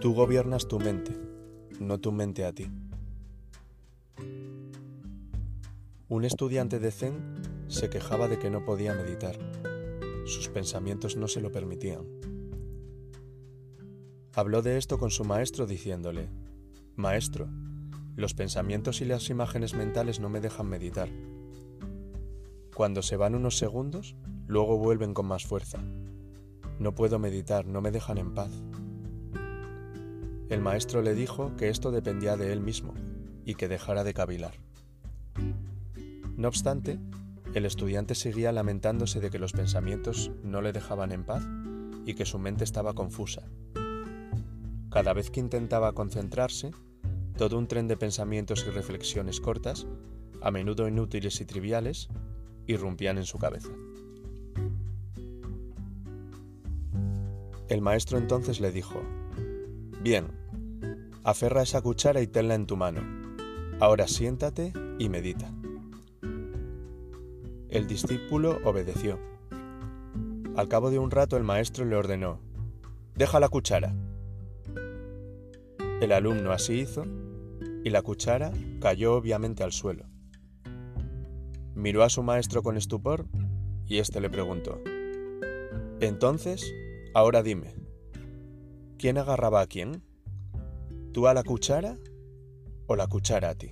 Tú gobiernas tu mente, no tu mente a ti. Un estudiante de Zen se quejaba de que no podía meditar. Sus pensamientos no se lo permitían. Habló de esto con su maestro diciéndole, Maestro, los pensamientos y las imágenes mentales no me dejan meditar. Cuando se van unos segundos, luego vuelven con más fuerza. No puedo meditar, no me dejan en paz. El maestro le dijo que esto dependía de él mismo y que dejara de cavilar. No obstante, el estudiante seguía lamentándose de que los pensamientos no le dejaban en paz y que su mente estaba confusa. Cada vez que intentaba concentrarse, todo un tren de pensamientos y reflexiones cortas, a menudo inútiles y triviales, irrumpían en su cabeza. El maestro entonces le dijo, Bien, aferra esa cuchara y tenla en tu mano. Ahora siéntate y medita. El discípulo obedeció. Al cabo de un rato el maestro le ordenó, Deja la cuchara. El alumno así hizo y la cuchara cayó obviamente al suelo. Miró a su maestro con estupor y éste le preguntó, Entonces, ahora dime, ¿quién agarraba a quién? ¿Tú a la cuchara o la cuchara a ti?